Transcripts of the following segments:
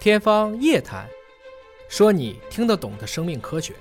天方夜谭，说你听得懂的生命科学。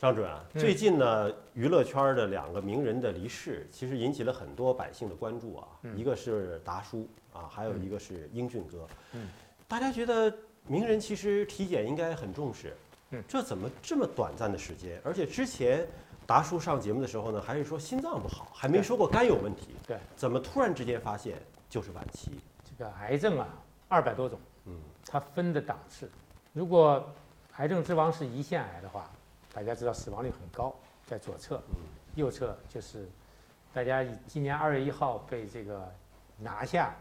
张主任最近呢，娱乐圈的两个名人的离世，其实引起了很多百姓的关注啊。嗯一个是达叔啊，还有一个是英俊哥。嗯，大家觉得名人其实体检应该很重视。嗯，这怎么这么短暂的时间？而且之前达叔上节目的时候呢，还是说心脏不好，还没说过肝有问题。对，怎么突然之间发现就是晚期？这个癌症啊，二百多种，嗯，它分的档次。如果癌症之王是胰腺癌的话，大家知道死亡率很高，在左侧，嗯右侧就是大家今年二月一号被这个拿下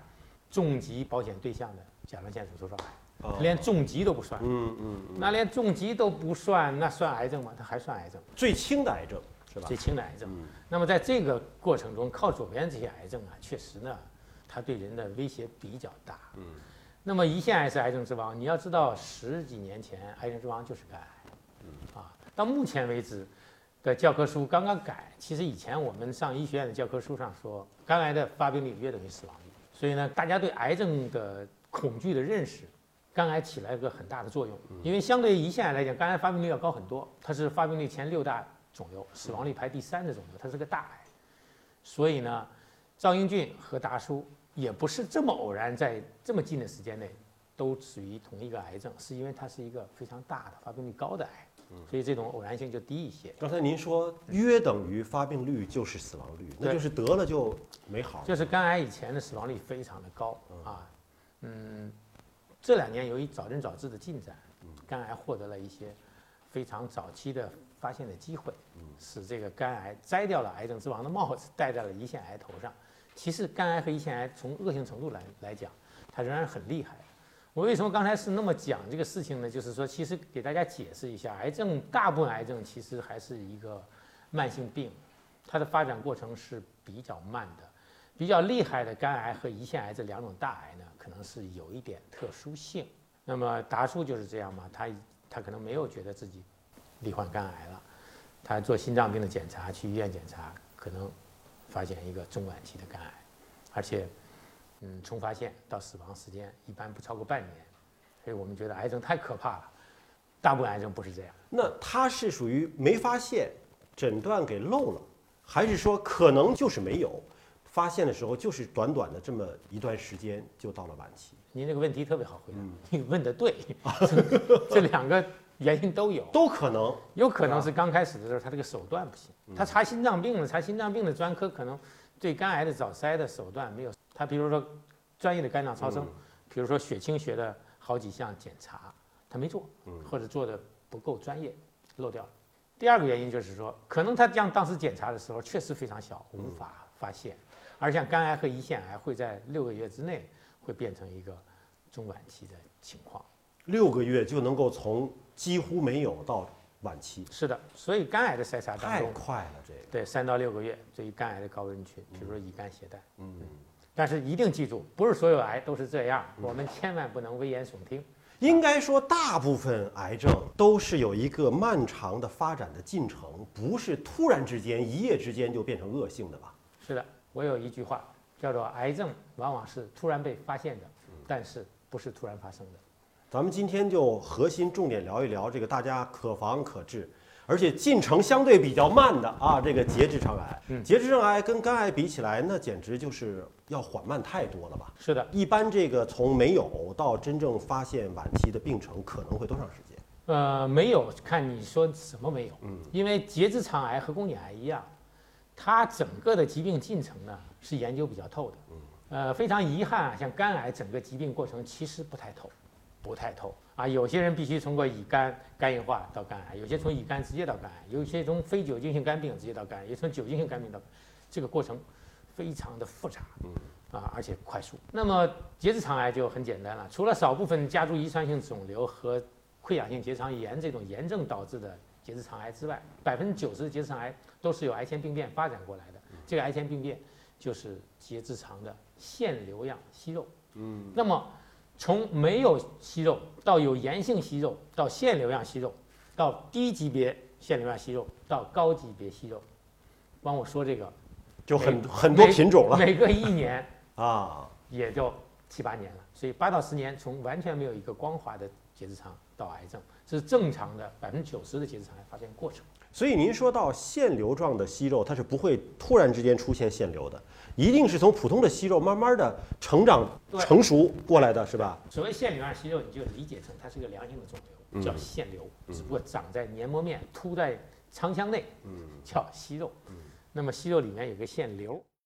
重疾保险对象的甲状腺手术状癌，啊连重疾都不算。嗯嗯嗯，那连重疾都不算，那算癌症吗？它还算癌症，最轻的癌症是吧最？轻的癌症。嗯那么在这个过程中，靠左边这些癌症啊，确实呢，它对人的威胁比较大。嗯那么胰腺癌是癌症之王，你要知道十几年前癌症之王就是肝癌，啊，到目前为止的教科书刚刚改，其实以前我们上医学院的教科书上说，肝癌的发病率约等于死亡率，所以呢，大家对癌症的恐惧的认识，肝癌起来一个很大的作用，因为相对于胰腺癌来讲，肝癌发病率要高很多，它是发病率前六大肿瘤，死亡率排第三的肿瘤，它是个大癌，所以呢，赵英俊和达叔也不是这么偶然，在这么近的时间内都属于同一个癌症，是因为它是一个非常大的发病率高的癌，所以这种偶然性就低一些。刚才您说约等于发病率就是死亡率，那就是得了就没好。就是肝癌以前的死亡率非常的高啊，嗯，这两年由于早诊早治的进展，肝癌获得了一些非常早期的发现的机会，使这个肝癌摘掉了癌症之王的帽子，戴在了胰腺癌头上。其实肝癌和胰腺癌从恶性程度来来讲，它仍然很厉害。我为什么刚才是那么讲这个事情呢？就是说，其实给大家解释一下，癌症大部分癌症其实还是一个慢性病，它的发展过程是比较慢的。比较厉害的肝癌和胰腺癌这两种大癌呢，可能是有一点特殊性。那么达叔就是这样嘛，他他可能没有觉得自己罹患肝癌了，他做心脏病的检查，去医院检查，可能发现一个中晚期的肝癌，而且，嗯，从发现到死亡时间一般不超过半年，所以我们觉得癌症太可怕了。大部分癌症不是这样，那他是属于没发现，诊断给漏了，还是说可能就是没有，发现的时候就是短短的这么一段时间就到了晚期？您这个问题特别好回答，嗯 你问的对，这两个原因都有。都可能。有可能是刚开始的时候他这个手段不行，他查心脏病了，查心脏病的专科可能对肝癌的早筛的手段没有，他比如说专业的肝脏超声，比如说血清学的好几项检查他没做，或者做的不够专业，漏掉了。第二个原因就是说，可能他将当时检查的时候确实非常小，无法发现，而像肝癌和胰腺癌会在六个月之内会变成一个中晚期的情况。六个月就能够从几乎没有到晚期，是的，所以肝癌的筛查当太中，快了。这个，对，三到六个月，对于肝癌的高危人群，比如说乙肝携带。嗯，但是一定记住，不是所有癌都是这样，我们千万不能危言耸听。应该说大部分癌症都是有一个漫长的发展的进程，不是突然之间一夜之间就变成恶性的吧？是的，我有一句话叫做“癌症往往是突然被发现的，但是不是突然发生的咱们今天就核心重点聊一聊这个大家可防可治，而且进程相对比较慢的啊，这个结直肠癌。嗯结直肠癌跟肝癌比起来，那简直就是要缓慢太多了吧？”。是的，一般这个从没有到真正发现晚期的病程，可能会多长时间？呃，没有看你说什么没有，嗯，因为结直肠癌和宫颈癌一样，它整个的疾病进程呢是研究比较透的。嗯呃，非常遗憾啊，像肝癌整个疾病过程其实不太透，不太透啊。有些人必须通过乙肝肝硬化到肝癌，有些从乙肝直接到肝癌，有些从非酒精性肝病直接到肝癌，有些从酒精性肝病到，这个过程非常的复杂，啊，而且快速。那么结直肠癌就很简单了，除了少部分家族遗传性肿瘤和溃疡性结肠炎这种炎症导致的结直肠癌之外，百分之九十的结直肠癌都是由癌前病变发展过来的。这个癌前病变就是结直肠的腺瘤样息肉。嗯，那么从没有息肉到有炎性息肉，到腺瘤样息肉，到低级别腺瘤样息肉，到高级别息肉，帮我说这个就很很多品种了每隔一年啊。也就七八年了，所以八到十年从完全没有一个光滑的结直肠到癌症，这是正常的百分之九十的结直肠癌发现过程。所以您说到腺瘤状的息肉，它是不会突然之间出现腺瘤的，一定是从普通的息肉慢慢的成长成熟过来的，是吧？所谓腺瘤样息肉，你就理解成它是个良性的肿瘤，叫腺瘤，只不过长在黏膜面、突在肠腔内，叫息肉。那么息肉里面有个腺瘤。